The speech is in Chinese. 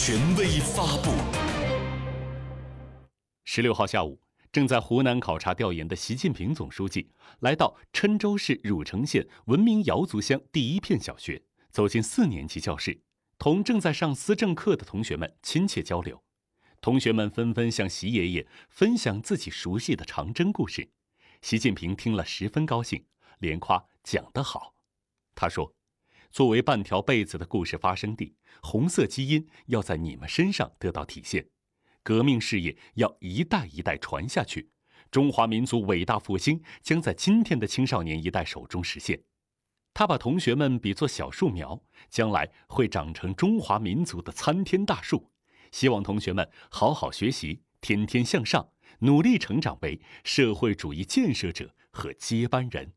权威发布。十六号下午，正在湖南考察调研的习近平总书记来到郴州市汝城县文明瑶族乡第一片小学，走进四年级教室，同正在上思政课的同学们亲切交流。同学们纷纷向习爷爷分享自己熟悉的长征故事，习近平听了十分高兴，连夸讲得好。他说：“作为半条被子的故事发生地，红色基因要在你们身上得到体现，革命事业要一代一代传下去，中华民族伟大复兴将在今天的青少年一代手中实现。”他把同学们比作小树苗，将来会长成中华民族的参天大树。希望同学们好好学习，天天向上，努力成长为社会主义建设者和接班人。